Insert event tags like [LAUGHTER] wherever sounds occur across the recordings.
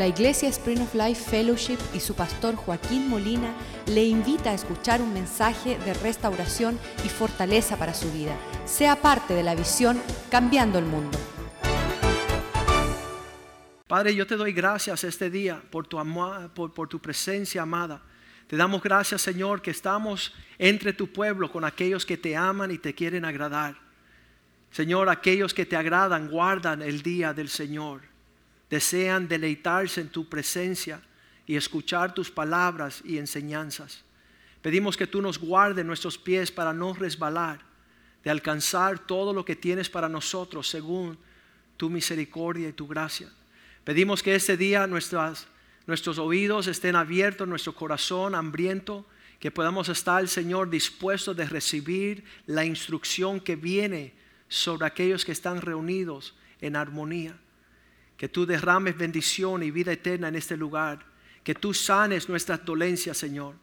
La Iglesia Spring of Life Fellowship y su pastor Joaquín Molina le invita a escuchar un mensaje de restauración y fortaleza para su vida. Sea parte de la visión Cambiando el Mundo. Padre, yo te doy gracias este día por tu, amor, por, por tu presencia amada. Te damos gracias, Señor, que estamos entre tu pueblo con aquellos que te aman y te quieren agradar. Señor, aquellos que te agradan guardan el día del Señor desean deleitarse en tu presencia y escuchar tus palabras y enseñanzas. Pedimos que tú nos guardes nuestros pies para no resbalar, de alcanzar todo lo que tienes para nosotros según tu misericordia y tu gracia. Pedimos que este día nuestros oídos estén abiertos, nuestro corazón hambriento, que podamos estar, Señor, dispuestos de recibir la instrucción que viene sobre aquellos que están reunidos en armonía que tú derrames bendición y vida eterna en este lugar, que tú sanes nuestras dolencias, Señor,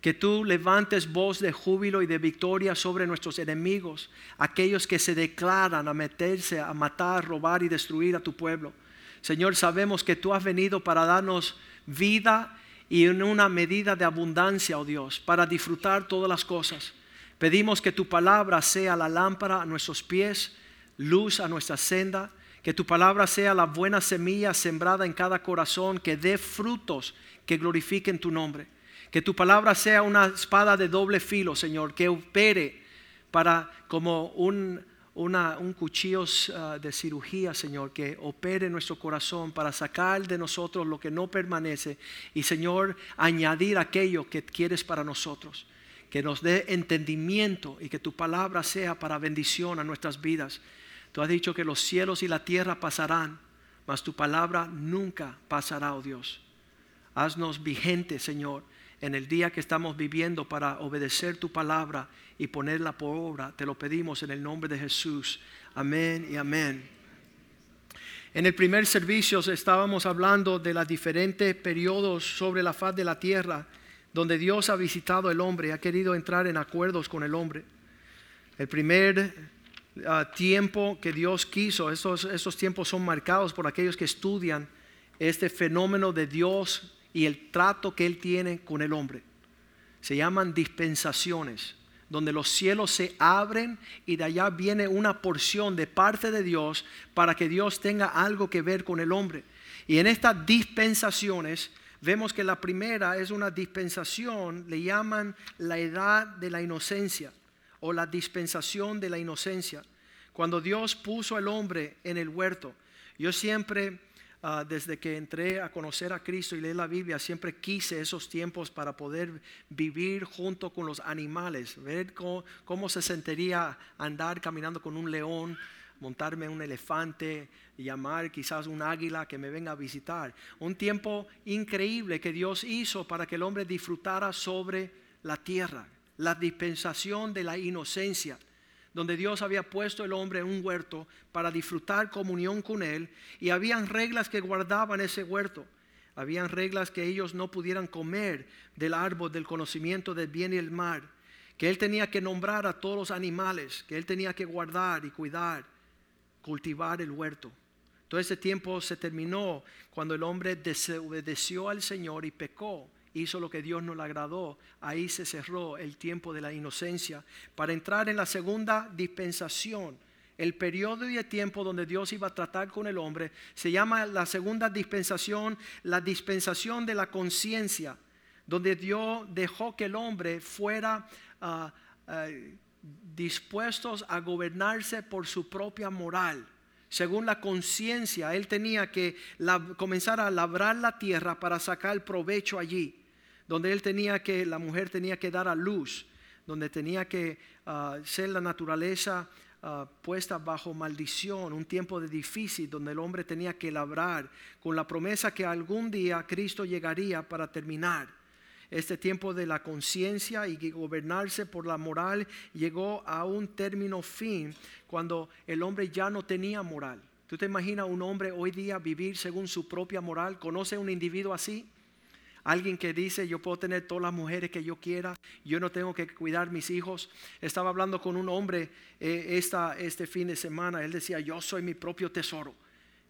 que tú levantes voz de júbilo y de victoria sobre nuestros enemigos, aquellos que se declaran a meterse, a matar, robar y destruir a tu pueblo. Señor, sabemos que tú has venido para darnos vida y en una medida de abundancia, oh Dios, para disfrutar todas las cosas. Pedimos que tu palabra sea la lámpara a nuestros pies, luz a nuestra senda que tu palabra sea la buena semilla sembrada en cada corazón, que dé frutos que glorifiquen tu nombre. Que tu palabra sea una espada de doble filo, Señor, que opere para como un, un cuchillo ah, de cirugía, Señor, que opere nuestro corazón para sacar de nosotros lo que no permanece y, Señor, añadir aquello que quieres para nosotros. Que nos dé entendimiento y que tu palabra sea para bendición a nuestras vidas. Tú has dicho que los cielos y la tierra pasarán, mas tu palabra nunca pasará, oh Dios. Haznos vigentes, Señor, en el día que estamos viviendo para obedecer tu palabra y ponerla por obra. Te lo pedimos en el nombre de Jesús. Amén y amén. En el primer servicio estábamos hablando de los diferentes periodos sobre la faz de la tierra donde Dios ha visitado al hombre ha querido entrar en acuerdos con el hombre. El primer tiempo que Dios quiso. Esos, esos tiempos son marcados por aquellos que estudian este fenómeno de Dios y el trato que Él tiene con el hombre. Se llaman dispensaciones, donde los cielos se abren y de allá viene una porción de parte de Dios para que Dios tenga algo que ver con el hombre. Y en estas dispensaciones vemos que la primera es una dispensación, le llaman la edad de la inocencia o la dispensación de la inocencia. Cuando Dios puso al hombre en el huerto, yo siempre, ah, desde que entré a conocer a Cristo y leer la Biblia, siempre quise esos tiempos para poder vivir junto con los animales, ver cómo, se sentiría andar caminando con un león, montarme un elefante, llamar quizás un águila que me venga a visitar. Un tiempo increíble que Dios hizo para que el hombre disfrutara sobre la tierra la dispensación de la inocencia, donde Dios había puesto el hombre en un huerto para disfrutar comunión con él y habían reglas que guardaban ese huerto. Habían reglas que ellos no pudieran comer del árbol del conocimiento del bien y el mal, que él tenía que nombrar a todos los animales, que él tenía que guardar y cuidar, cultivar el huerto. Todo ese tiempo se terminó cuando el hombre desobedeció al Señor y pecó hizo lo que Dios no le agradó, ahí se cerró el tiempo de la inocencia para entrar en la segunda dispensación. El periodo y el tiempo donde Dios iba a tratar con el hombre se llama la segunda dispensación, la dispensación de la conciencia, donde Dios dejó que el hombre fuera uh, dispuestos a gobernarse por su propia moral según la conciencia, él tenía que comenzar a labrar la tierra para sacar provecho allí donde él tenía que, la mujer tenía que dar a luz, donde tenía que ah, ser la naturaleza ah, puesta bajo maldición, un tiempo de difícil donde el hombre tenía que labrar con la promesa que algún día Cristo llegaría para terminar. Este tiempo de la conciencia y gobernarse por la moral llegó a un término fin cuando el hombre ya no tenía moral. ¿Tú te imaginas un hombre hoy día vivir según su propia moral? ¿Conoce un individuo así? Alguien que dice, yo puedo tener todas las mujeres que yo quiera, yo no tengo que cuidar mis hijos. Estaba hablando con un hombre eh, esta, este fin de semana, él decía, yo soy mi propio tesoro.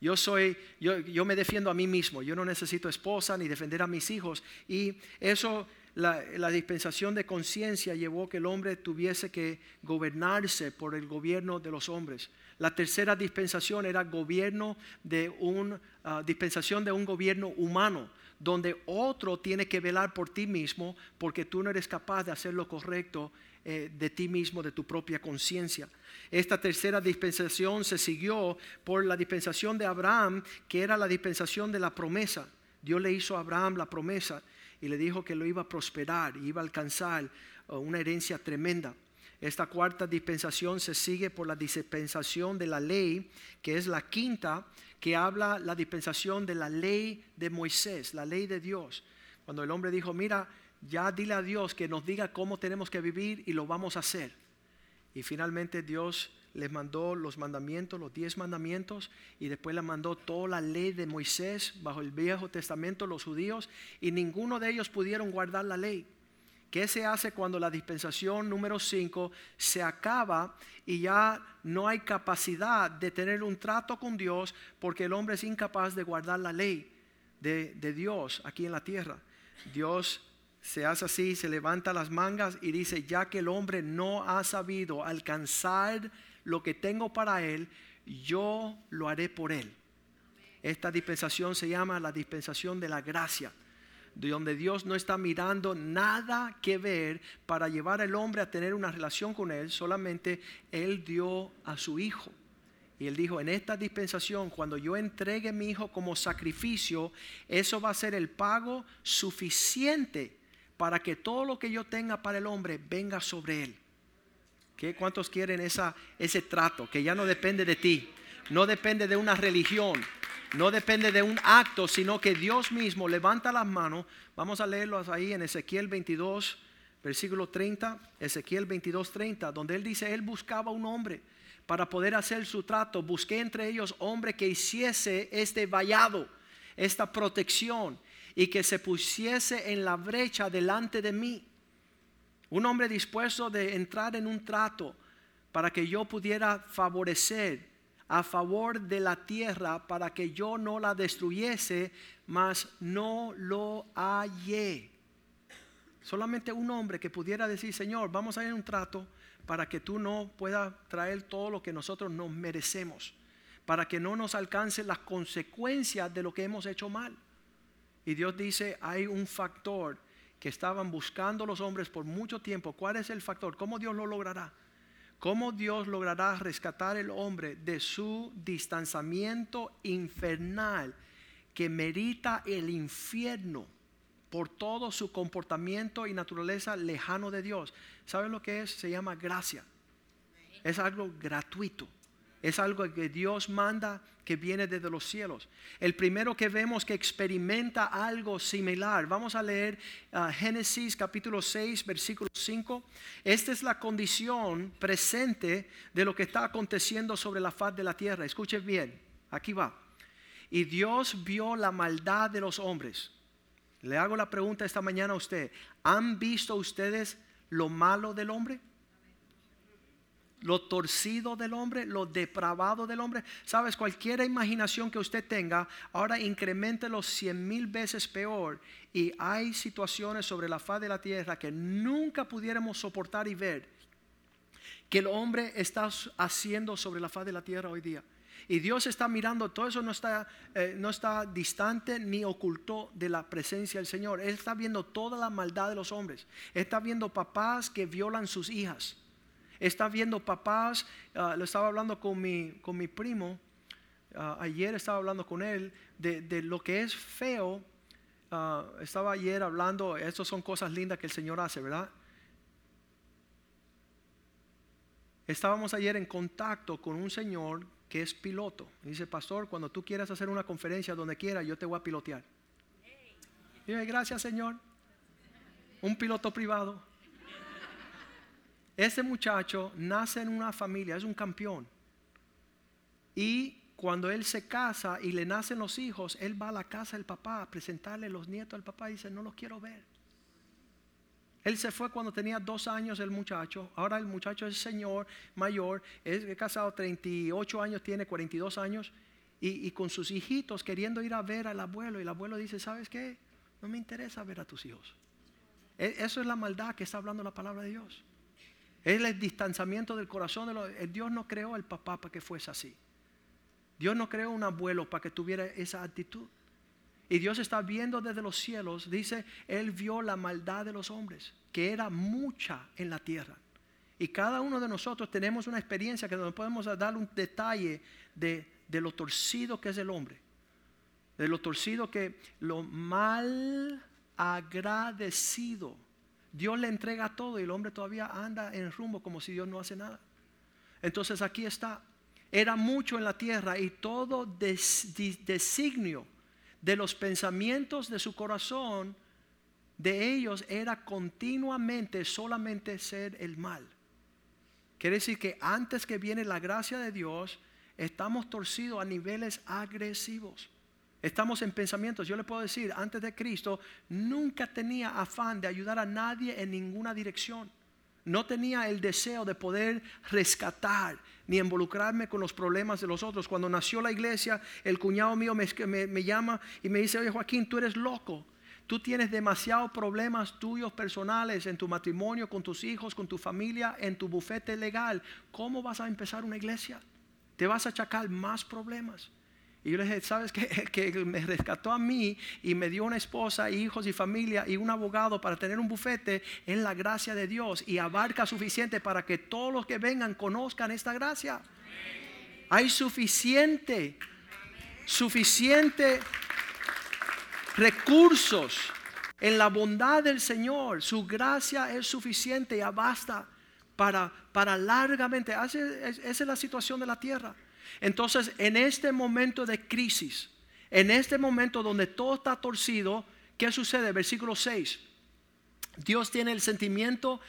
Yo soy, yo, yo me defiendo a mí mismo. Yo no necesito esposa ni defender a mis hijos. Y eso la, dispensación de conciencia llevó que el hombre tuviese que gobernarse por el gobierno de los hombres. La tercera dispensación era gobierno de un, ah, dispensación de un gobierno humano, donde otro tiene que velar por ti mismo porque tú no eres capaz de hacer lo correcto eh, de ti mismo, de tu propia conciencia. Esta tercera dispensación se siguió por la dispensación de Abraham, que era la dispensación de la promesa. Dios le hizo a Abraham la promesa y le dijo que lo iba a prosperar, iba a alcanzar uh, una herencia tremenda. Esta cuarta dispensación se sigue por la dispensación de la ley, que es la quinta, que habla la dispensación de la ley de Moisés, la ley de Dios. Cuando el hombre dijo, mira, ya dile a Dios que nos diga cómo tenemos que vivir y lo vamos a hacer. Y finalmente Dios les mandó los mandamientos, los diez mandamientos, y después les mandó toda la ley de Moisés bajo el Viejo Testamento, los judíos, y ninguno de ellos pudieron guardar la ley. ¿Qué se hace cuando la dispensación número 5 se acaba y ya no hay capacidad de tener un trato con Dios porque el hombre es incapaz de guardar la ley de, de Dios aquí en la tierra? Dios se hace así, se levanta las mangas y dice, ya que el hombre no ha sabido alcanzar lo que tengo para él, yo lo haré por él. Esta dispensación se llama la dispensación de la gracia, donde Dios no está mirando nada que ver para llevar al hombre a tener una relación con él, solamente él dio a su hijo. Y él dijo, en esta dispensación, cuando yo entregue mi hijo como sacrificio, eso va a ser el pago suficiente para que todo lo que yo tenga para el hombre venga sobre él. ¿Qué? ¿Cuántos quieren esa, ese trato que ya no depende de ti? No depende de una religión, no depende de un acto, sino que Dios mismo levanta las manos. Vamos a leerlos ahí en Ezequiel 22, versículo 30, Ezequiel 22, 30, donde él dice, él buscaba un hombre para poder hacer su trato. Busqué entre ellos hombre que hiciese este vallado, esta protección y que se pusiese en la brecha delante de mí un hombre dispuesto de entrar en un trato para que yo pudiera favorecer a favor de la tierra para que yo no la destruyese, mas no lo hallé. Solamente un hombre que pudiera decir, Señor, vamos a ir a un trato para que tú no puedas traer todo lo que nosotros nos merecemos, para que no nos alcance las consecuencias de lo que hemos hecho mal. Y Dios dice, hay un factor que estaban buscando los hombres por mucho tiempo. ¿Cuál es el factor? ¿Cómo Dios lo logrará? ¿Cómo Dios logrará rescatar el hombre de su distanciamiento infernal que merita el infierno por todo su comportamiento y naturaleza lejano de Dios? ¿Saben lo que es? Se llama gracia. Es algo gratuito. Es algo que Dios manda que viene desde los cielos. El primero que vemos que experimenta algo similar. Vamos a leer uh, Génesis capítulo 6, versículo 5. Esta es la condición presente de lo que está aconteciendo sobre la faz de la tierra. Escuchen bien, aquí va. Y Dios vio la maldad de los hombres. Le hago la pregunta esta mañana a usted. ¿Han visto ustedes lo malo del hombre? Lo torcido del hombre, lo depravado del hombre. Sabes, cualquier imaginación que usted tenga, ahora los cien mil veces peor. Y hay situaciones sobre la faz de la tierra que nunca pudiéramos soportar y ver que el hombre está haciendo sobre la faz de la tierra hoy día. Y Dios está mirando, todo eso no está, eh, no está distante ni oculto de la presencia del Señor. Él está viendo toda la maldad de los hombres. Está viendo papás que violan sus hijas Está viendo papás, uh, lo estaba hablando con mi, con mi primo, ah, ayer estaba hablando con él de, lo que es feo. Ah, estaba ayer hablando, estas son cosas lindas que el Señor hace, ¿verdad? Estábamos ayer en contacto con un señor que es piloto. dice, pastor, cuando tú quieras hacer una conferencia donde quiera, yo te voy a pilotear. Y gracias Señor. Un piloto privado. Ese muchacho nace en una familia, es un campeón. Y cuando él se casa y le nacen los hijos, él va a la casa del papá a presentarle los nietos al papá y dice, no los quiero ver. Él se fue cuando tenía dos años el muchacho. Ahora el muchacho es señor mayor, es casado 38 años, tiene 42 años. y, y con sus hijitos queriendo ir a ver al abuelo y el abuelo dice, ¿sabes qué? No me interesa ver a tus hijos. E, Eso es la maldad que está hablando la palabra de Dios. Es el distanciamiento del corazón. De los, eh, Dios no creó al papá para que fuese así. Dios no creó un abuelo para que tuviera esa actitud. Y Dios está viendo desde los cielos, dice, Él vio la maldad de los hombres, que era mucha en la tierra. Y cada uno de nosotros tenemos una experiencia que nos podemos dar un detalle de, de lo torcido que es el hombre. De lo torcido que lo mal agradecido. Dios le entrega todo y el hombre todavía anda en rumbo como si Dios no hace nada. Entonces aquí está. Era mucho en la tierra y todo des, des, designio de los pensamientos de su corazón de ellos era continuamente solamente ser el mal. Quiere decir que antes que viene la gracia de Dios, estamos torcidos a niveles agresivos. Estamos en pensamientos. Yo le puedo decir, antes de Cristo, nunca tenía afán de ayudar a nadie en ninguna dirección. No tenía el deseo de poder rescatar ni involucrarme con los problemas de los otros. Cuando nació la iglesia, el cuñado mío me, llama y me dice, oye Joaquín, tú eres loco. Tú tienes demasiados problemas tuyos personales en tu matrimonio, con tus hijos, con tu familia, en tu bufete legal. ¿Cómo vas a empezar una iglesia? Te vas a achacar más problemas. Y yo le dije, ¿sabes qué? [LAUGHS] Que me rescató a mí y me dio una esposa, hijos y familia y un abogado para tener un bufete en la gracia de Dios y abarca suficiente para que todos los que vengan conozcan esta gracia. Hay suficiente, suficiente recursos en la bondad del Señor. Su gracia es suficiente y basta para, para largamente. Esa es la situación de la tierra. Entonces, en este momento de crisis, en este momento donde todo está torcido, ¿qué sucede? Versículo 6. Dios tiene el sentimiento,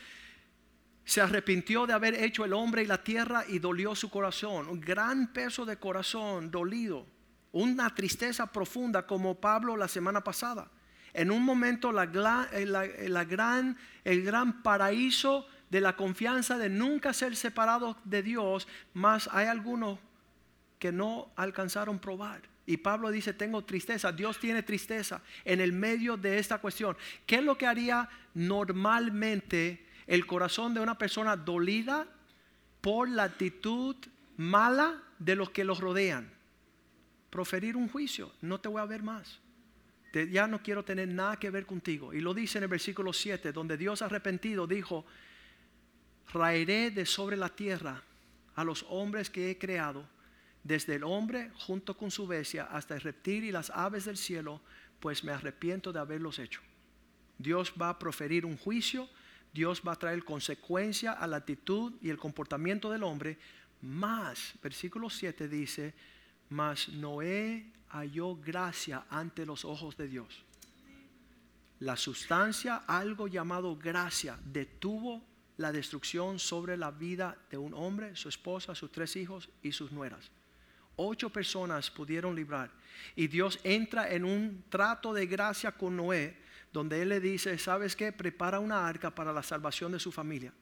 se arrepintió de haber hecho el hombre y la tierra y dolió su corazón. Un gran peso de corazón dolido, una tristeza profunda como Pablo la semana pasada. En un momento la, la, la gran, el gran paraíso de la confianza de nunca ser separado de Dios, más hay algunos que no alcanzaron probar. Y Pablo dice, tengo tristeza, Dios tiene tristeza en el medio de esta cuestión. ¿Qué es lo que haría normalmente el corazón de una persona dolida por la actitud mala de los que los rodean? Proferir un juicio, no te voy a ver más. ya no quiero tener nada que ver contigo. Y lo dice en el versículo 7, donde Dios arrepentido dijo, raeré de sobre la tierra a los hombres que he creado desde el hombre junto con su bestia hasta el reptil y las aves del cielo, pues me arrepiento de haberlos hecho. Dios va a proferir un juicio, Dios va a traer consecuencia a la actitud y el comportamiento del hombre, más, versículo 7 dice, mas Noé halló gracia ante los ojos de Dios. La sustancia, algo llamado gracia, detuvo la destrucción sobre la vida de un hombre, su esposa, sus tres hijos y sus nueras. Ocho personas pudieron librar. Y Dios entra en un trato de gracia con Noé, donde Él le dice, ¿sabes qué? Prepara una arca para la salvación de su familia.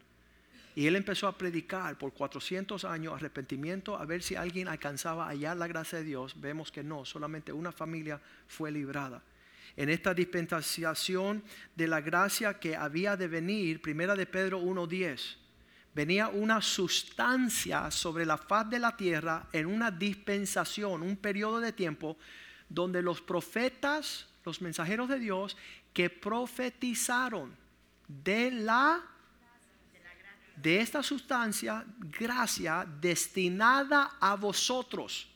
Y Él empezó a predicar por 400 años arrepentimiento, a ver si alguien alcanzaba a hallar la gracia de Dios. Vemos que no, solamente una familia fue librada. En esta dispensación de la gracia que había de venir, primera de Pedro 1.10 venía una sustancia sobre la faz de la tierra en una dispensación, un periodo de tiempo donde los profetas, los mensajeros de Dios, que profetizaron de la de esta sustancia, gracia destinada a vosotros.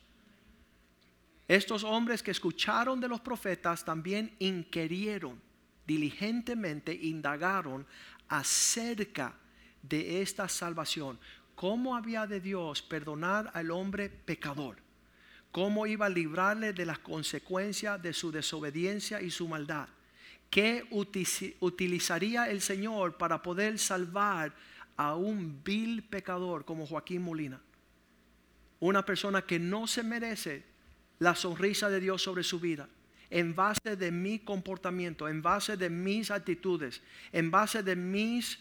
Estos hombres que escucharon de los profetas también inquirieron diligentemente, indagaron acerca de esta salvación. ¿Cómo había de Dios perdonar al hombre pecador? ¿Cómo iba a librarle de las consecuencias de su desobediencia y su maldad? ¿Qué utilizaría el Señor para poder salvar a un vil pecador como Joaquín Molina? Una persona que no se merece la sonrisa de Dios sobre su vida en base de mi comportamiento, en base de mis actitudes, en base de mis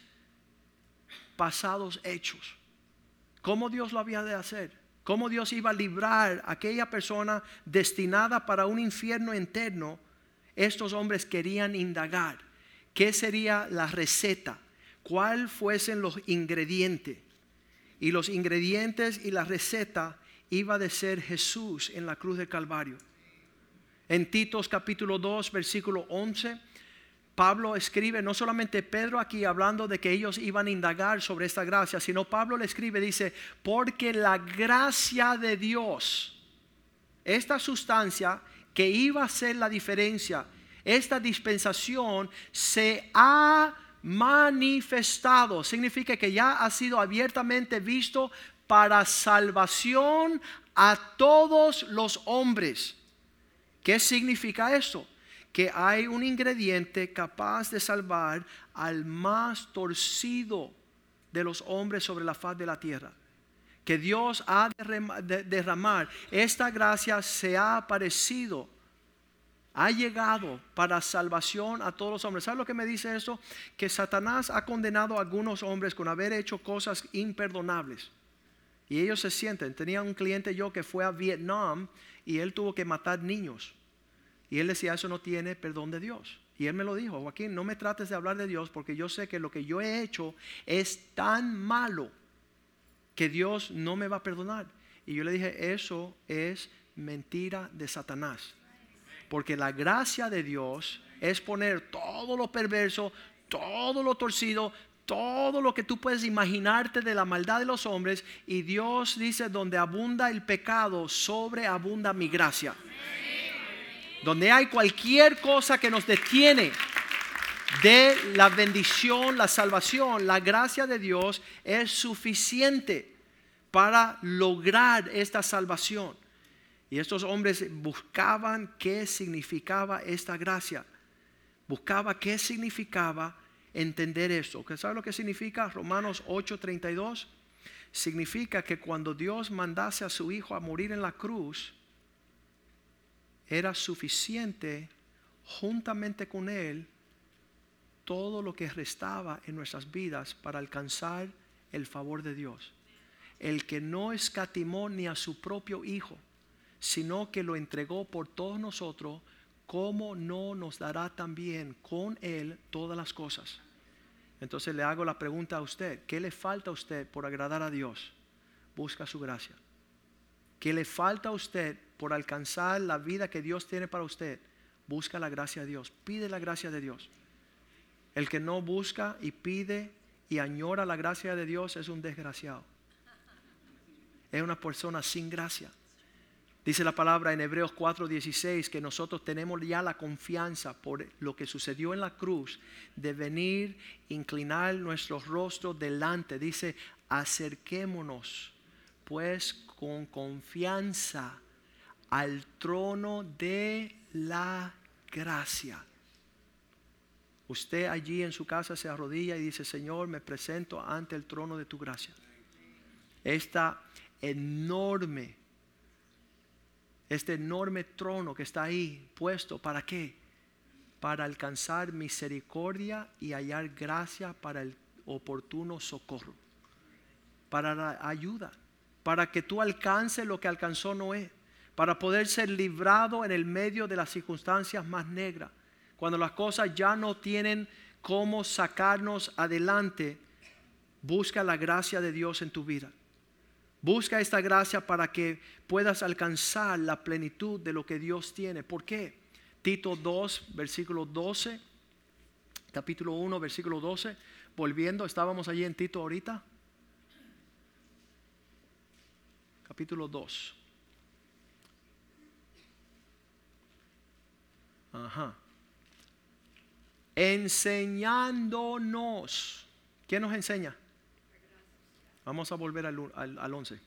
pasados hechos. ¿Cómo Dios lo había de hacer? cómo Dios iba a librar a aquella persona destinada para un infierno eterno, estos hombres querían indagar qué sería la receta, cuál fuesen los ingredientes. Y los ingredientes y la receta iba de ser Jesús en la cruz del Calvario. En Titos capítulo 2, versículo 11, Pablo escribe, no solamente Pedro aquí hablando de que ellos iban a indagar sobre esta gracia, sino Pablo le escribe, dice, porque la gracia de Dios, esta sustancia que iba a ser la diferencia, esta dispensación se ha manifestado, significa que ya ha sido abiertamente visto para salvación a todos los hombres. ¿Qué significa esto? Que hay un ingrediente capaz de salvar al más torcido de los hombres sobre la faz de la tierra. Que Dios ha de derramar. Esta gracia se ha aparecido ha llegado para salvación a todos los hombres. ¿Sabe lo que me dice esto? Que Satanás ha condenado a algunos hombres con haber hecho cosas imperdonables. Y ellos se sienten. Tenía un cliente yo que fue a Vietnam y él tuvo que matar niños. Y él decía, eso no tiene perdón de Dios. Y él me lo dijo, Joaquín, no me trates de hablar de Dios porque yo sé que lo que yo he hecho es tan malo que Dios no me va a perdonar. Y yo le dije, eso es mentira de Satanás. Porque la gracia de Dios es poner todo lo perverso, todo lo torcido, todo lo que tú puedes imaginarte de la maldad de los hombres y Dios dice, donde abunda el pecado, sobreabunda mi gracia. Donde hay cualquier cosa que nos detiene de la bendición, la salvación, la gracia de Dios es suficiente para lograr esta salvación. Y estos hombres buscaban qué significaba esta gracia. Buscaba qué significaba entender esto. ¿Sabe lo que significa Romanos 8:32? Significa que cuando Dios mandase a su Hijo a morir en la cruz, era suficiente juntamente con Él todo lo que restaba en nuestras vidas para alcanzar el favor de Dios. El que no escatimó ni a su propio Hijo, sino que lo entregó por todos nosotros, ¿cómo no nos dará también con Él todas las cosas? Entonces le hago la pregunta a usted, ¿qué le falta a usted por agradar a Dios? Busca su gracia. ¿Qué le falta a usted por alcanzar la vida que Dios tiene para usted? Busca la gracia de Dios, pide la gracia de Dios. El que no busca y pide y añora la gracia de Dios es un desgraciado. Es una persona sin gracia. Dice la palabra en Hebreos 4:16 que nosotros tenemos ya la confianza por lo que sucedió en la cruz de venir, inclinar nuestro rostro delante. Dice, acerquémonos pues con confianza al trono de la gracia. Usted allí en su casa se arrodilla y dice, Señor, me presento ante el trono de tu gracia. Esta enorme este enorme trono que está ahí puesto, ¿para qué? Para alcanzar misericordia y hallar gracia para el oportuno socorro, para la ayuda, para que tú alcances lo que alcanzó Noé, para poder ser librado en el medio de las circunstancias más negras, cuando las cosas ya no tienen cómo sacarnos adelante, busca la gracia de Dios en tu vida. Busca esta gracia para que puedas alcanzar la plenitud de lo que Dios tiene. ¿Por qué? Tito 2, versículo 12, capítulo 1, versículo 12. Volviendo, estábamos allí en Tito ahorita. Capítulo 2. Ajá. Enseñándonos. ¿Quién nos enseña? Vamos a volver al, al, 11.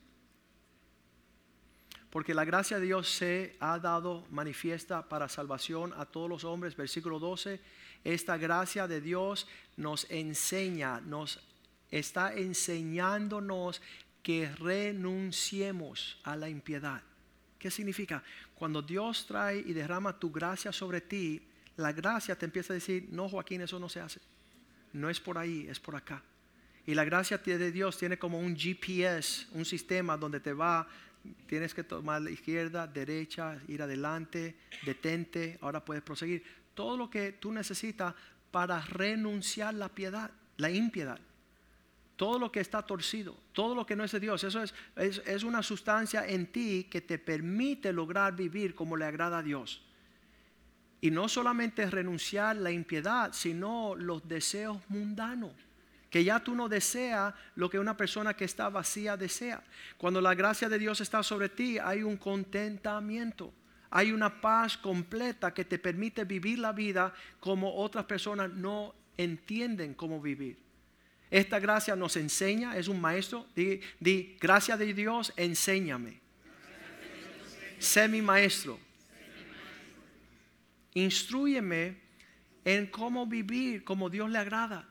Porque la gracia de Dios se ha dado manifiesta para salvación a todos los hombres. Versículo 12. Esta gracia de Dios nos enseña, nos está enseñándonos que renunciemos a la impiedad. ¿Qué significa? Cuando Dios trae y derrama tu gracia sobre ti, la gracia te empieza a decir, no Joaquín, eso no se hace. No es por ahí, es por acá. Y la gracia de Dios tiene como un GPS, un sistema donde te va tienes que tomar la izquierda, derecha, ir adelante, detente, ahora puedes proseguir. Todo lo que tú necesitas para renunciar la piedad, la impiedad. Todo lo que está torcido, todo lo que no es de Dios, eso es, es, una sustancia en ti que te permite lograr vivir como le agrada a Dios. Y no solamente renunciar la impiedad, sino los deseos mundanos. Que ya tú no deseas lo que una persona que está vacía desea. Cuando la gracia de Dios está sobre ti, hay un contentamiento. Hay una paz completa que te permite vivir la vida como otras personas no entienden cómo vivir. Esta gracia nos enseña, es un maestro. Di, di gracia de Dios, enséñame. Sé mi maestro instruyeme en cómo vivir como Dios le agrada,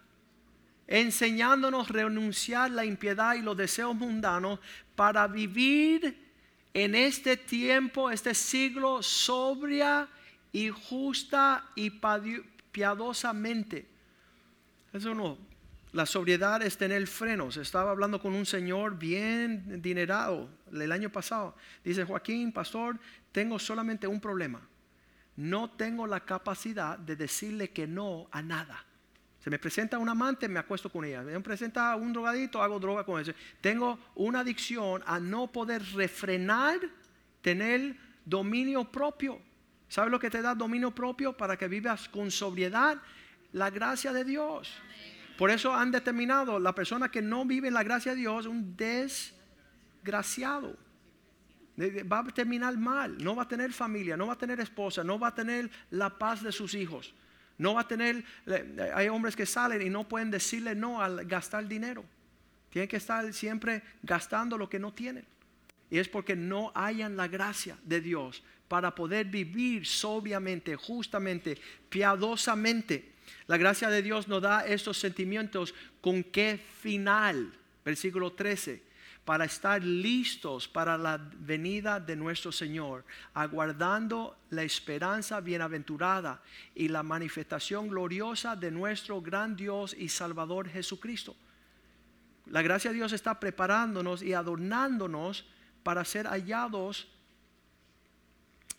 enseñándonos a renunciar la impiedad y los deseos mundanos para vivir en este tiempo, este siglo, sobria y justa y piadosamente. Eso no, la sobriedad es tener frenos. Estaba hablando con un señor bien dinerado el año pasado. Dice, Joaquín, pastor, tengo solamente un problema no tengo la capacidad de decirle que no a nada. Se me presenta un amante, me acuesto con ella. Me presenta un drogadito, hago droga con ella. Tengo una adicción a no poder refrenar, tener dominio propio. ¿Sabes lo que te da dominio propio para que vivas con sobriedad? La gracia de Dios. Por eso han determinado la persona que no vive en la gracia de Dios un desgraciado va a terminar mal, no va a tener familia, no va a tener esposa, no va a tener la paz de sus hijos, no va a tener, hay hombres que salen y no pueden decirle no al gastar dinero, tienen que estar siempre gastando lo que no tienen. Y es porque no hayan la gracia de Dios para poder vivir sobriamente, justamente, piadosamente. La gracia de Dios nos da estos sentimientos con qué final. Versículo 13 para estar listos para la venida de nuestro Señor, aguardando la esperanza bienaventurada y la manifestación gloriosa de nuestro gran Dios y Salvador Jesucristo. La gracia de Dios está preparándonos y adornándonos para ser hallados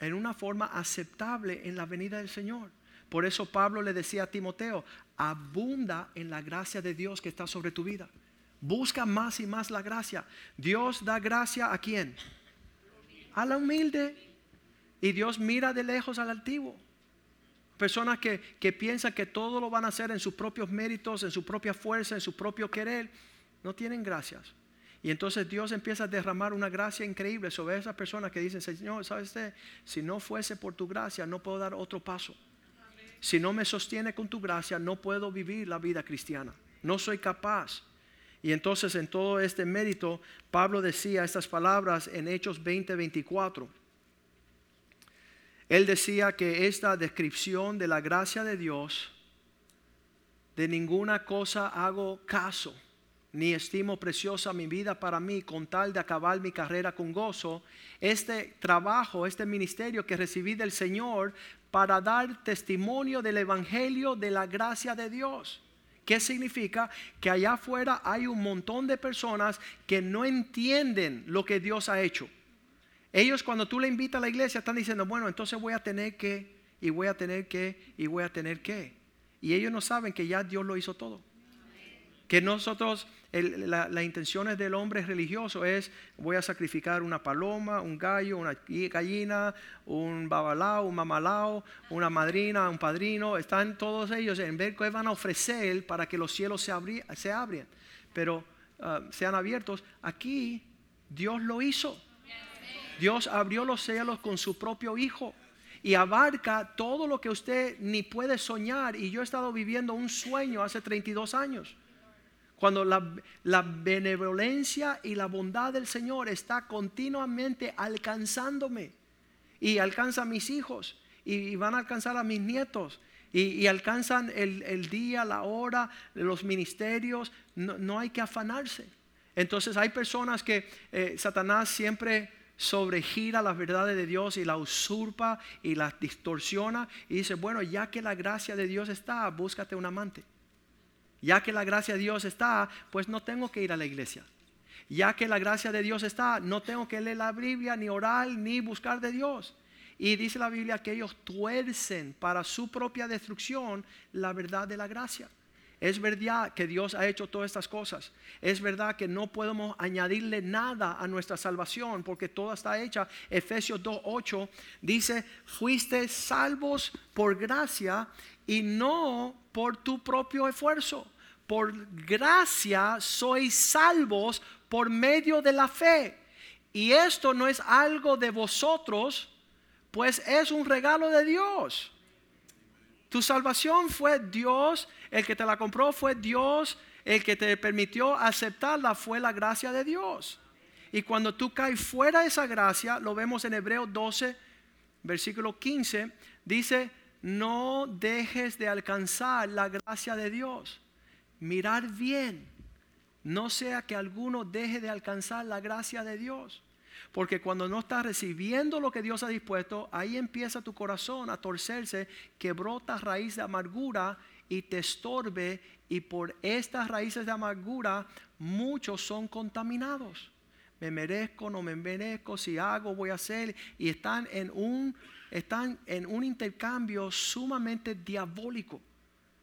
en una forma aceptable en la venida del Señor. Por eso Pablo le decía a Timoteo, abunda en la gracia de Dios que está sobre tu vida. Busca más y más la gracia. Dios da gracia a quién? A la humilde. Y Dios mira de lejos al altivo. Personas que, que piensan que todo lo van a hacer en sus propios méritos, en su propia fuerza, en su propio querer, no tienen gracias. Y entonces Dios empieza a derramar una gracia increíble sobre esas personas que dicen, Señor, ¿sabes usted? Si no fuese por tu gracia, no puedo dar otro paso. Si no me sostiene con tu gracia, no puedo vivir la vida cristiana. No soy capaz. Y entonces en todo este mérito, Pablo decía estas palabras en Hechos 20, 24. Él decía que esta descripción de la gracia de Dios, de ninguna cosa hago caso, ni estimo preciosa mi vida para mí con tal de acabar mi carrera con gozo. Este trabajo, este ministerio que recibí del Señor para dar testimonio del Evangelio de la gracia de Dios. ¿Qué significa? Que allá afuera hay un montón de personas que no entienden lo que Dios ha hecho. Ellos cuando tú le invitas a la iglesia están diciendo, bueno, entonces voy a tener que, y voy a tener que, y voy a tener que. Y ellos no saben que ya Dios lo hizo todo. Que nosotros la, la, intención del hombre religioso es voy a sacrificar una paloma, un gallo, una gallina, un babalao, un mamalao, una madrina, un padrino. Están todos ellos en ver qué van a ofrecer para que los cielos se, se abran, pero ah, sean abiertos. Aquí Dios lo hizo. Dios abrió los cielos con su propio Hijo y abarca todo lo que usted ni puede soñar. Y yo he estado viviendo un sueño hace 32 años. Cuando la, benevolencia y la bondad del Señor está continuamente alcanzándome y alcanza a mis hijos y, van a alcanzar a mis nietos y, alcanzan el, día, la hora, los ministerios, no, hay que afanarse. Entonces hay personas que eh, Satanás siempre sobregira las verdades de Dios y la usurpa y las distorsiona y dice, bueno, ya que la gracia de Dios está, búscate un amante. Ya que la gracia de Dios está, pues no tengo que ir a la iglesia. Ya que la gracia de Dios está, no tengo que leer la Biblia, ni orar, ni buscar de Dios. Y dice la Biblia que ellos tuercen para su propia destrucción la verdad de la gracia. Es verdad que Dios ha hecho todas estas cosas. Es verdad que no podemos añadirle nada a nuestra salvación porque toda está hecha. Efesios 2.8 dice, fuiste salvos por gracia y no por tu propio esfuerzo. Por gracia sois salvos por medio de la fe. Y esto no es algo de vosotros, pues es un regalo de Dios. Tu salvación fue Dios, el que te la compró fue Dios, el que te permitió aceptarla fue la gracia de Dios. Y cuando tú caes fuera de esa gracia, lo vemos en Hebreos 12, versículo 15, dice, no dejes de alcanzar la gracia de Dios. Mirar bien, no sea que alguno deje de alcanzar la gracia de Dios. Porque cuando no estás recibiendo lo que Dios ha dispuesto, ahí empieza tu corazón a torcerse, que brota raíz de amargura y te estorbe. Y por estas raíces de amargura, muchos son contaminados. Me merezco, no me merezco, si hago, voy a hacer. Y están en un, están en un intercambio sumamente diabólico,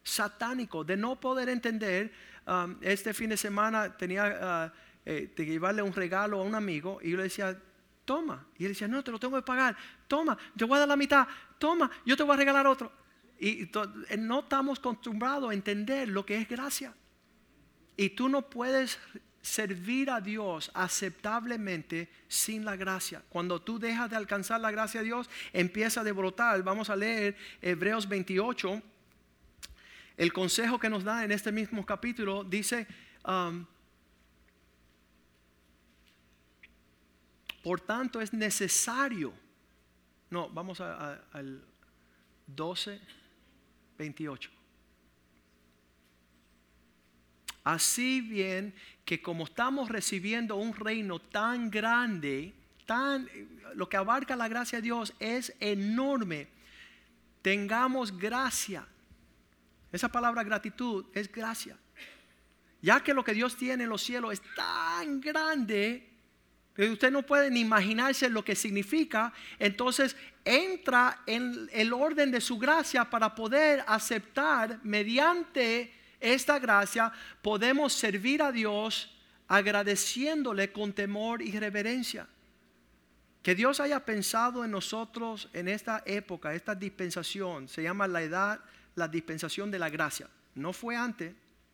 satánico, de no poder entender. Um, este fin de semana tenía... Uh, eh, llevarle un regalo a un amigo y yo le decía, toma. Y él decía, no, te lo tengo que pagar. Toma, yo voy a dar la mitad. Toma, yo te voy a regalar otro. Y eh, no estamos acostumbrados a entender lo que es gracia. Y tú no puedes servir a Dios aceptablemente sin la gracia. Cuando tú dejas de alcanzar la gracia de Dios, empieza a brotar. Vamos a leer Hebreos 28. El consejo que nos da en este mismo capítulo dice, um, Por tanto, es necesario. No, vamos al 12, 28. Así bien que como estamos recibiendo un reino tan grande, tan lo que abarca la gracia de Dios es enorme. Tengamos gracia. Esa palabra gratitud es gracia. Ya que lo que Dios tiene en los cielos es tan grande, Usted no puede ni imaginarse lo que significa. Entonces entra en el orden de su gracia para poder aceptar mediante esta gracia, podemos servir a Dios agradeciéndole con temor y reverencia. Que Dios haya pensado en nosotros en esta época, esta dispensación, se llama la edad, la dispensación de la gracia. No fue antes,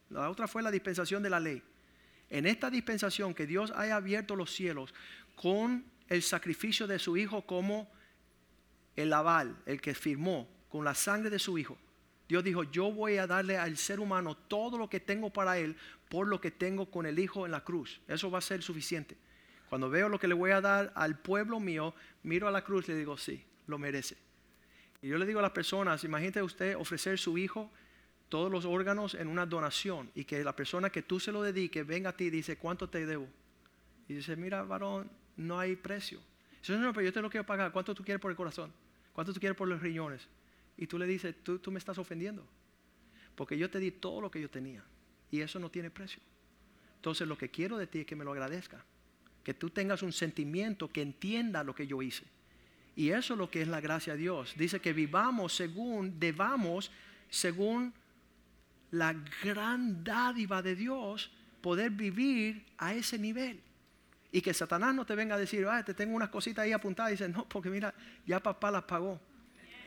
la otra fue la dispensación de la ley en esta dispensación que Dios haya abierto los cielos con el sacrificio de su Hijo como el aval, el que firmó con la sangre de su Hijo. Dios dijo, yo voy a darle al ser humano todo lo que tengo para él por lo que tengo con el Hijo en la cruz. Eso va a ser suficiente. Cuando veo lo que le voy a dar al pueblo mío, miro a la cruz y le digo, sí, lo merece. Y yo le digo a las personas, imagínate usted ofrecer su hijo todos los órganos en una donación y que la persona que tú se lo dediques venga a ti y dice, ¿cuánto te debo? Y dice, mira, varón, no hay precio. Dice, no, pero yo te lo quiero pagar. ¿Cuánto tú quieres por el corazón? ¿Cuánto tú quieres por los riñones? Y tú le dices, tú, tú me estás ofendiendo. Porque yo te di todo lo que yo tenía. Y eso no tiene precio. Entonces lo que quiero de ti es que me lo agradezca. Que tú tengas un sentimiento que entienda lo que yo hice. Y eso es lo que es la gracia de Dios. Dice que vivamos según, debamos según la gran dádiva de Dios poder vivir a ese nivel. Y que Satanás no te venga a decir, ah, te tengo unas cositas ahí apuntadas. Y dice, no, porque mira, ya papá las pagó.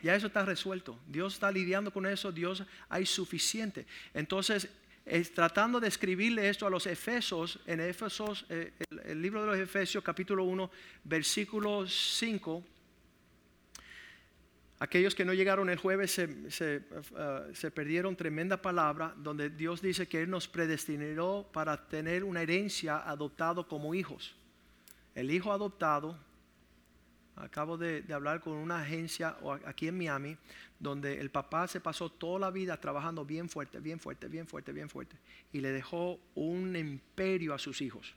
Ya eso está resuelto. Dios está lidiando con eso. Dios hay suficiente. Entonces, es, tratando de escribirle esto a los Efesos, en Efesos, eh, el, el, libro de los Efesios, capítulo 1, versículo 5 Aquellos que no llegaron el jueves uh, se, perdieron tremenda palabra donde Dios dice que Él nos predestinó para tener una herencia adoptado como hijos. El hijo adoptado, acabo de, de hablar con una agencia aquí en Miami, donde el papá se pasó toda la vida trabajando bien fuerte, bien fuerte, bien fuerte, bien fuerte, y le dejó un imperio a sus hijos.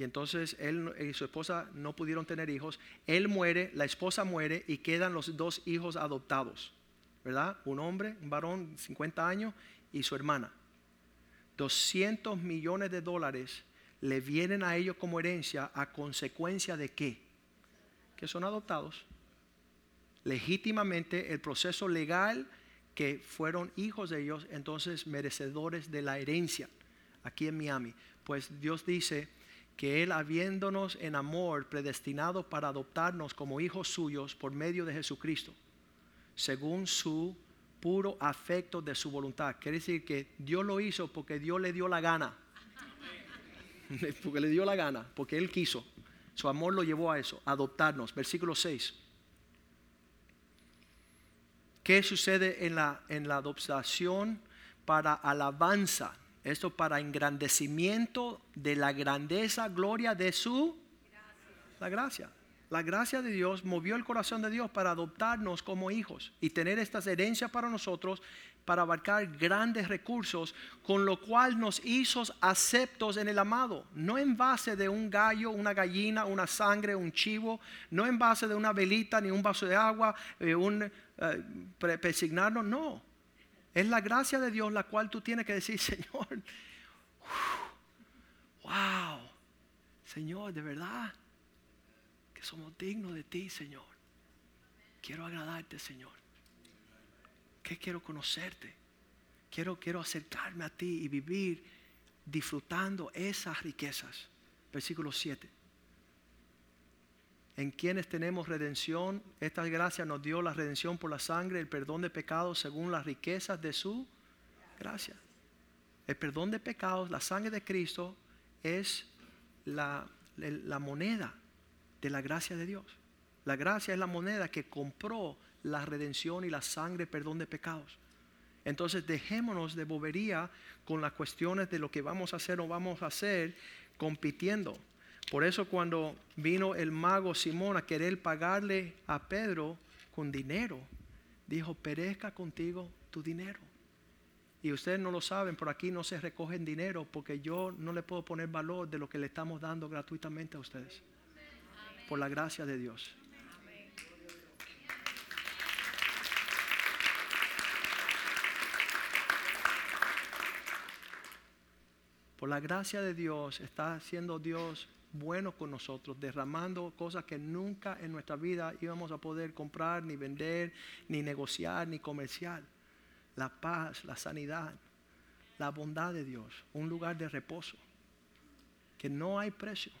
Y entonces él y su esposa no pudieron tener hijos. Él muere, la esposa muere y quedan los dos hijos adoptados. ¿Verdad? Un hombre, un varón, 50 años y su hermana. 200 millones de dólares le vienen a ellos como herencia a consecuencia de qué? Que son adoptados. Legítimamente el proceso legal que fueron hijos de ellos, entonces merecedores de la herencia aquí en Miami. Pues Dios dice que Él habiéndonos en amor predestinado para adoptarnos como hijos suyos por medio de Jesucristo, según su puro afecto de su voluntad. Quiere decir que Dios lo hizo porque Dios le dio la gana. [LAUGHS] porque le dio la gana, porque Él quiso. Su amor lo llevó a eso, adoptarnos. Versículo 6. ¿Qué sucede en la, en la adopción para alabanza? Esto para engrandecimiento de la grandeza, gloria de su la gracia. La gracia de Dios movió el corazón de Dios para adoptarnos como hijos y tener estas herencias para nosotros para abarcar grandes recursos, con lo cual nos hizo aceptos en el amado, no en base de un gallo, una gallina, una sangre, un chivo, no en base de una velita ni un vaso de agua, eh, un eh, no. Es la gracia de Dios la cual tú tienes que decir, [LAUGHS] Señor, wow, Señor, de verdad que somos dignos de ti, Señor. Quiero agradarte, Señor. Que quiero conocerte. Quiero, quiero acercarme a ti y vivir disfrutando esas riquezas. Versículo 7. En quienes tenemos redención, esta gracia nos dio la redención por la sangre, el perdón de pecados según las riquezas de su gracia. El perdón de pecados, la sangre de Cristo es la, moneda de la gracia de Dios. La gracia es la moneda que compró la redención y la sangre, perdón de pecados. Entonces dejémonos de bobería con las cuestiones de lo que vamos a hacer o vamos a hacer compitiendo. Por eso cuando vino el mago Simón a querer pagarle a Pedro con dinero, dijo, perezca contigo tu dinero. Y ustedes no lo saben, por aquí no se recogen dinero porque yo no le puedo poner valor de lo que le estamos dando gratuitamente a ustedes por la gracia de Dios. Por la gracia de Dios está siendo Dios bueno con nosotros, derramando cosas que nunca en nuestra vida íbamos a poder comprar, ni vender, ni negociar, ni comercial. La paz, la sanidad, la bondad de Dios, un lugar de reposo, que no hay precio.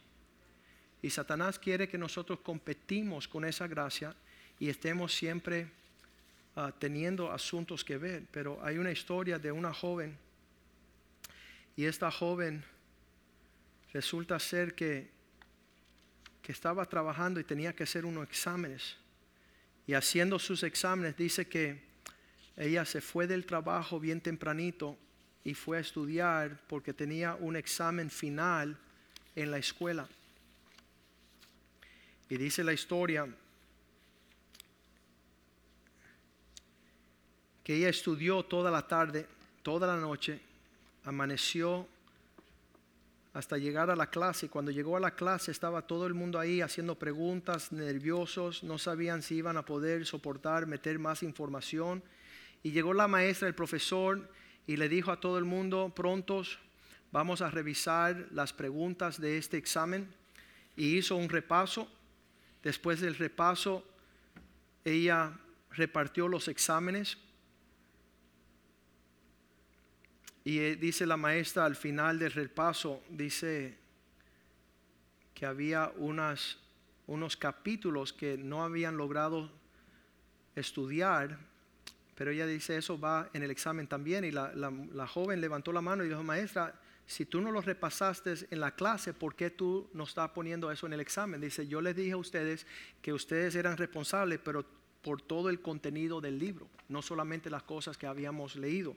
Y Satanás quiere que nosotros competimos con esa gracia y estemos siempre ah, teniendo asuntos que ver. Pero hay una historia de una joven y esta joven resulta ser que, que estaba trabajando y tenía que hacer unos exámenes. Y haciendo sus exámenes dice que ella se fue del trabajo bien tempranito y fue a estudiar porque tenía un examen final en la escuela. Y dice la historia que ella estudió toda la tarde, toda la noche, amaneció hasta llegar a la clase. Cuando llegó a la clase estaba todo el mundo ahí haciendo preguntas, nerviosos, no sabían si iban a poder soportar, meter más información. Y llegó la maestra, el profesor, y le dijo a todo el mundo, prontos, vamos a revisar las preguntas de este examen. Y hizo un repaso Después del repaso, ella repartió los exámenes y eh, dice la maestra al final del repaso, dice que había unos capítulos que no habían logrado estudiar, pero ella dice eso va en el examen también y la, la joven levantó la mano y dijo, maestra, si tú no lo repasaste en la clase, ¿por qué tú no estás poniendo eso en el examen? Dice, yo les dije a ustedes que ustedes eran responsables, pero por todo el contenido del libro, no solamente las cosas que habíamos leído.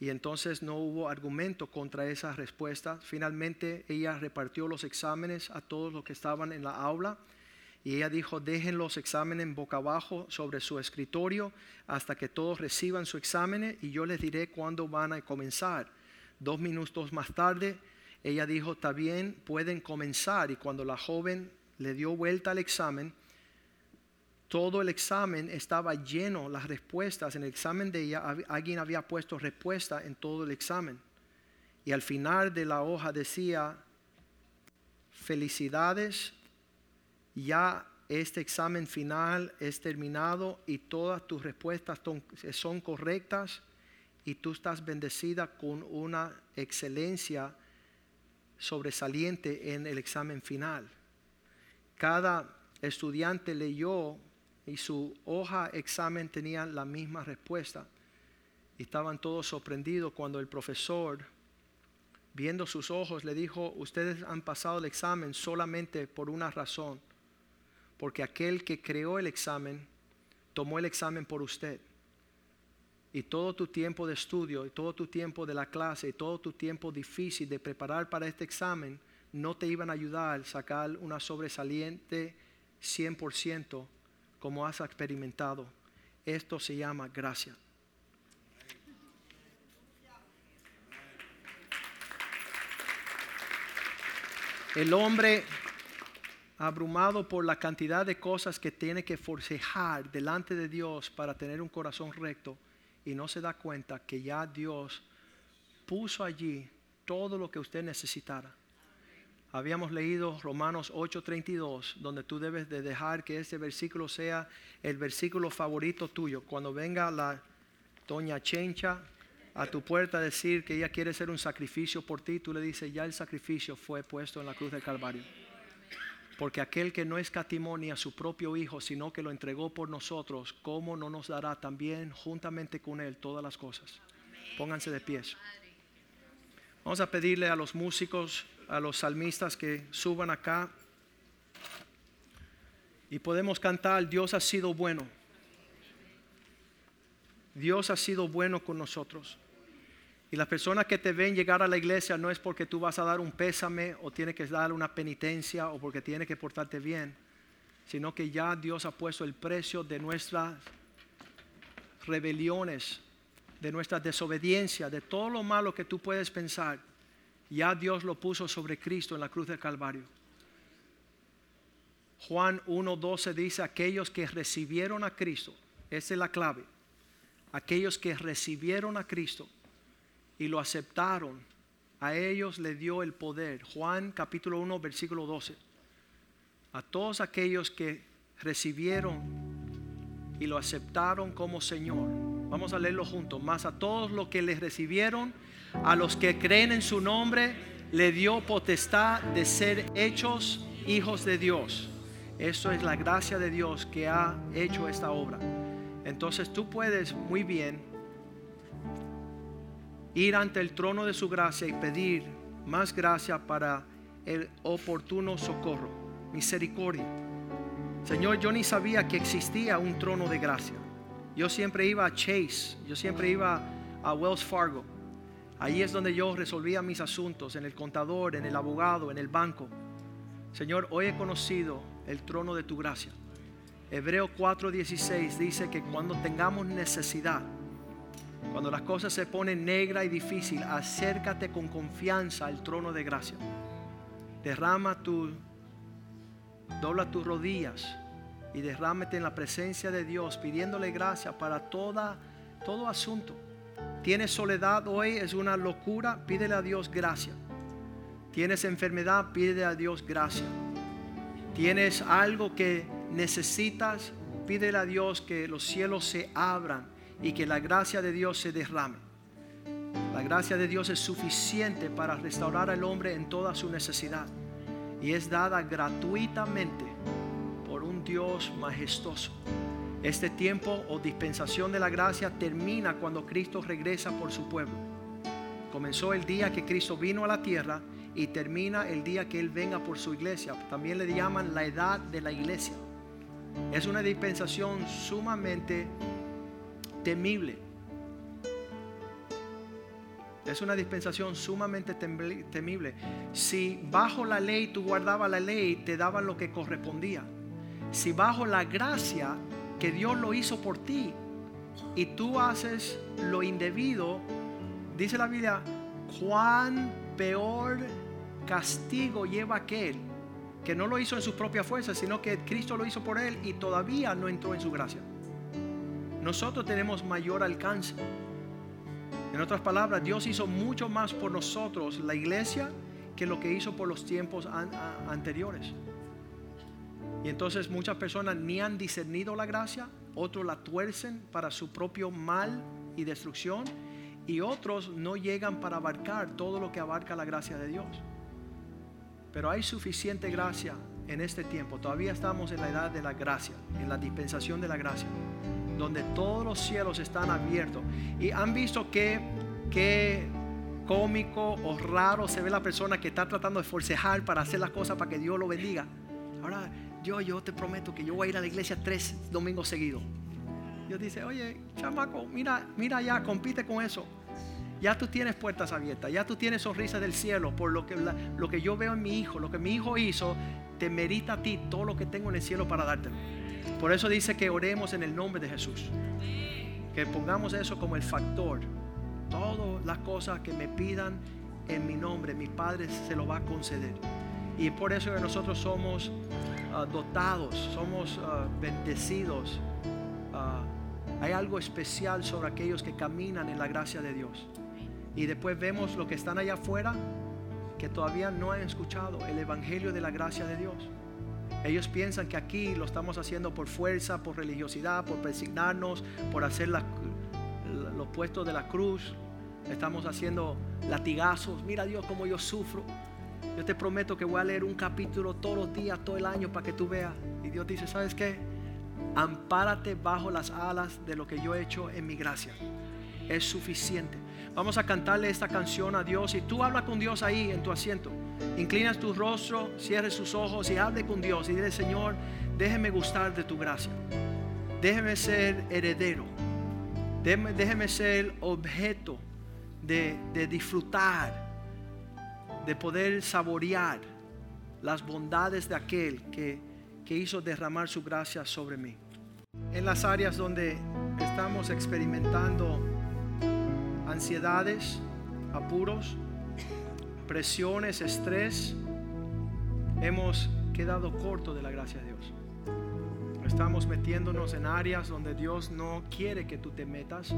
Y entonces no hubo argumento contra esa respuesta. Finalmente ella repartió los exámenes a todos los que estaban en la aula. Y ella dijo, dejen los exámenes boca abajo sobre su escritorio hasta que todos reciban su examen y yo les diré cuándo van a comenzar. Dos minutos más tarde, ella dijo, está bien, pueden comenzar. Y cuando la joven le dio vuelta al examen, todo el examen estaba lleno, las respuestas en el examen de ella, alguien había puesto respuesta en todo el examen. Y al final de la hoja decía, felicidades, ya este examen final es terminado y todas tus respuestas son correctas y tú estás bendecida con una excelencia sobresaliente en el examen final. Cada estudiante leyó y su hoja examen tenía la misma respuesta. Estaban todos sorprendidos cuando el profesor, viendo sus ojos, le dijo, ustedes han pasado el examen solamente por una razón, porque aquel que creó el examen tomó el examen por usted. Y todo tu tiempo de estudio, y todo tu tiempo de la clase, y todo tu tiempo difícil de preparar para este examen, no te iban a ayudar a sacar una sobresaliente 100% como has experimentado. Esto se llama gracia. El hombre abrumado por la cantidad de cosas que tiene que forcejar delante de Dios para tener un corazón recto y no se da cuenta que ya Dios puso allí todo lo que usted necesitara. Habíamos leído Romanos 8:32, donde tú debes de dejar que ese versículo sea el versículo favorito tuyo. Cuando venga la doña Chencha a tu puerta a decir que ella quiere ser un sacrificio por ti, tú le dices, ya el sacrificio fue puesto en la cruz del Calvario. Porque aquel que no escatimó ni a su propio Hijo, sino que lo entregó por nosotros, ¿cómo no nos dará también juntamente con Él todas las cosas? Pónganse de pies. Vamos a pedirle a los músicos a los salmistas que suban acá. Y podemos cantar, Dios ha sido bueno. Dios ha sido bueno con nosotros. Y las personas que te ven llegar a la iglesia no es porque tú vas a dar un pésame o tienes que dar una penitencia o porque tienes que portarte bien, sino que ya Dios ha puesto el precio de nuestras rebeliones, de nuestra desobediencia, de todo lo malo que tú puedes pensar ya Dios lo puso sobre Cristo en la cruz del Calvario. Juan 1.12 dice, aquellos que recibieron a Cristo, esa es la clave, aquellos que recibieron a Cristo y lo aceptaron, a ellos le dio el poder. Juan capítulo 1, versículo 12. A todos aquellos que recibieron y lo aceptaron como Señor. Vamos a leerlo juntos. Más a todos los que les recibieron a los que creen en su nombre le dio potestad de ser hechos hijos de Dios. Eso es la gracia de Dios que ha hecho esta obra. Entonces tú puedes muy bien ir ante el trono de su gracia y pedir más gracia para el oportuno socorro, misericordia. Señor, yo ni sabía que existía un trono de gracia. Yo siempre iba a Chase, yo siempre iba a Wells Fargo. Ahí es donde yo resolvía mis asuntos, en el contador, en el abogado, en el banco. Señor, hoy he conocido el trono de tu gracia. Hebreo 4:16 dice que cuando tengamos necesidad, cuando las cosas se ponen negra y difícil, acércate con confianza al trono de gracia. Derrama tu, dobla tus rodillas y derrámate en la presencia de Dios, pidiéndole gracia para todo asunto. Tienes soledad hoy, es una locura, pídele a Dios gracia. Tienes enfermedad, pídele a Dios gracia. Tienes algo que necesitas, pídele a Dios que los cielos se abran y que la gracia de Dios se derrame. La gracia de Dios es suficiente para restaurar al hombre en toda su necesidad y es dada gratuitamente por un Dios majestuoso. Este tiempo o dispensación de la gracia termina cuando Cristo regresa por su pueblo. Comenzó el día que Cristo vino a la tierra y termina el día que Él venga por su iglesia. También le llaman la edad de la iglesia. Es una dispensación sumamente temible. Es una dispensación sumamente temible. Si bajo la ley tú guardabas la ley, te daban lo que correspondía. Si bajo la gracia que Dios lo hizo por ti y tú haces lo indebido, dice la Biblia, cuán peor castigo lleva aquel que no lo hizo en sus propias fuerzas, sino que Cristo lo hizo por él y todavía no entró en su gracia. Nosotros tenemos mayor alcance. En otras palabras, Dios hizo mucho más por nosotros, la iglesia, que lo que hizo por los tiempos anteriores. Y entonces muchas personas ni han discernido la gracia, otros la tuercen para su propio mal y destrucción, y otros no llegan para abarcar todo lo que abarca la gracia de Dios. Pero hay suficiente gracia en este tiempo. Todavía estamos en la edad de la gracia, en la dispensación de la gracia, donde todos los cielos están abiertos. Y han visto que, que cómico o raro se ve la persona que está tratando de forcejar para hacer las cosas para que Dios lo bendiga. Ahora, yo, yo te prometo que yo voy a ir a la iglesia tres domingos seguidos. Dios dice, oye, chamaco, mira, mira ya, compite con eso. Ya tú tienes puertas abiertas, ya tú tienes sonrisa del cielo por lo que, lo que yo veo en mi hijo, lo que mi hijo hizo, te merita a ti todo lo que tengo en el cielo para dártelo. Por eso dice que oremos en el nombre de Jesús. Que pongamos eso como el factor. Todas las cosas que me pidan en mi nombre, mi Padre se lo va a conceder. Y por eso que nosotros somos ah, dotados, somos ah, bendecidos. Ah, hay algo especial sobre aquellos que caminan en la gracia de Dios. Y después vemos lo que están allá afuera que todavía no han escuchado el Evangelio de la gracia de Dios. Ellos piensan que aquí lo estamos haciendo por fuerza, por religiosidad, por persignarnos, por hacer los puestos de la cruz. Estamos haciendo latigazos. Mira Dios cómo yo sufro. Yo te prometo que voy a leer un capítulo todos los días, todo el año para que tú veas. Y Dios dice, ¿sabes qué? Ampárate bajo las alas de lo que yo he hecho en mi gracia. Es suficiente. Vamos a cantarle esta canción a Dios y tú habla con Dios ahí en tu asiento. Inclinas tu rostro, cierres sus ojos y hable con Dios y dile, Señor, déjeme gustar de tu gracia. Déjeme ser heredero. Déjeme, ser objeto de, disfrutar, de poder saborear las bondades de aquel que, que hizo derramar su gracia sobre mí. En las áreas donde estamos experimentando ansiedades, apuros, presiones, estrés, hemos quedado corto de la gracia de Dios. Estamos metiéndonos en áreas donde Dios no quiere que tú te metas.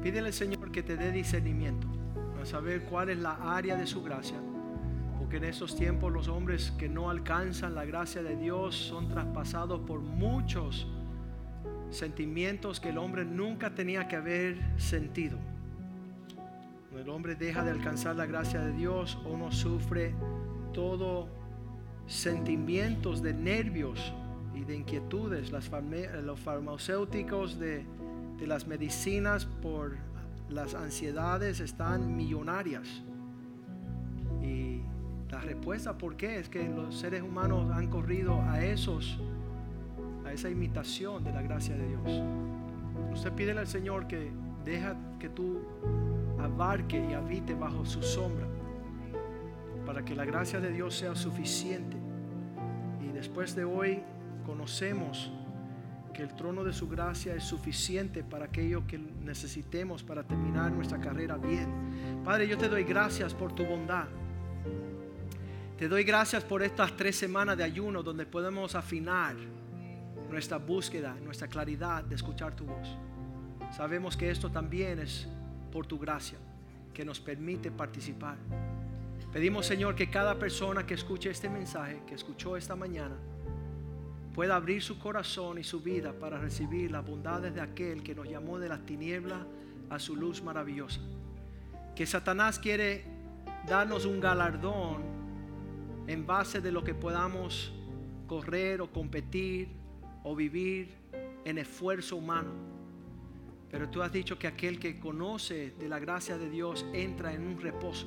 Pídele al Señor que te dé discernimiento saber cuál es la área de su gracia. Porque en estos tiempos los hombres que no alcanzan la gracia de Dios son traspasados por muchos sentimientos que el hombre nunca tenía que haber sentido el hombre deja de alcanzar la gracia de Dios, uno sufre todo sentimientos de nervios y de inquietudes. los farmacéuticos de, de las medicinas por las ansiedades están millonarias. Y la respuesta, ¿por qué? Es que los seres humanos han corrido a esos, a esa imitación de la gracia de Dios. Usted pide al Señor que deja que tú abarque y habite bajo su sombra, para que la gracia de Dios sea suficiente. Y después de hoy conocemos que el trono de su gracia es suficiente para aquello que necesitemos para terminar nuestra carrera bien. Padre, yo te doy gracias por tu bondad. Te doy gracias por estas tres semanas de ayuno donde podemos afinar nuestra búsqueda, nuestra claridad de escuchar tu voz. Sabemos que esto también es por tu gracia que nos permite participar. Pedimos, Señor, que cada persona que escuche este mensaje, que escuchó esta mañana, pueda abrir su corazón y su vida para recibir las bondades de aquel que nos llamó de las tinieblas a su luz maravillosa. Que Satanás quiere darnos un galardón en base de lo que podamos correr o competir o vivir en esfuerzo humano. Pero tú has dicho que aquel que conoce de la gracia de Dios entra en un reposo.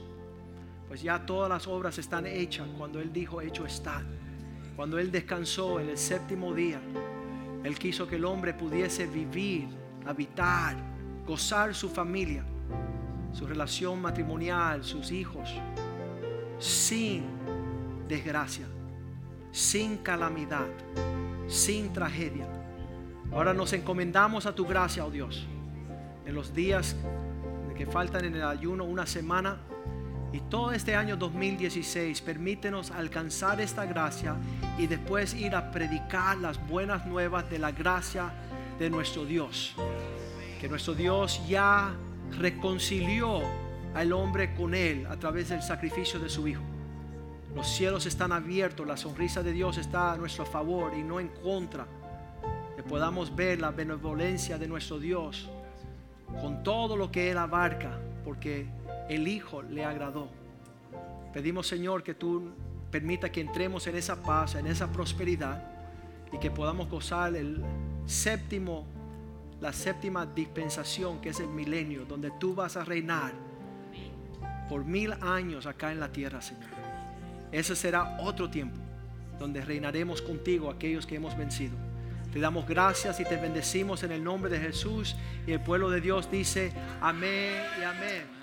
Pues ya todas las obras están hechas cuando Él dijo, hecho está. Cuando Él descansó en el séptimo día, Él quiso que el hombre pudiese vivir, habitar, gozar su familia, su relación matrimonial, sus hijos, sin desgracia, sin calamidad, sin tragedia. Ahora nos encomendamos a tu gracia, oh Dios, en los días que faltan en el ayuno una semana y todo este año 2016, permítenos alcanzar esta gracia y después ir a predicar las buenas nuevas de la gracia de nuestro Dios. Que nuestro Dios ya reconcilió al hombre con Él a través del sacrificio de su Hijo Los cielos están abiertos, la sonrisa de Dios está a nuestro favor y no en contra. Que podamos ver la benevolencia de nuestro Dios con todo lo que Él abarca, porque el Hijo le agradó. Pedimos Señor que tú permita que entremos en esa paz, en esa prosperidad y que podamos gozar el séptimo, la séptima dispensación que es el milenio, donde tú vas a reinar por mil años acá en la tierra, Señor. Ese será otro tiempo donde reinaremos contigo aquellos que hemos vencido. Te damos gracias y te bendecimos en el nombre de Jesús y el pueblo de Dios dice amén y amén.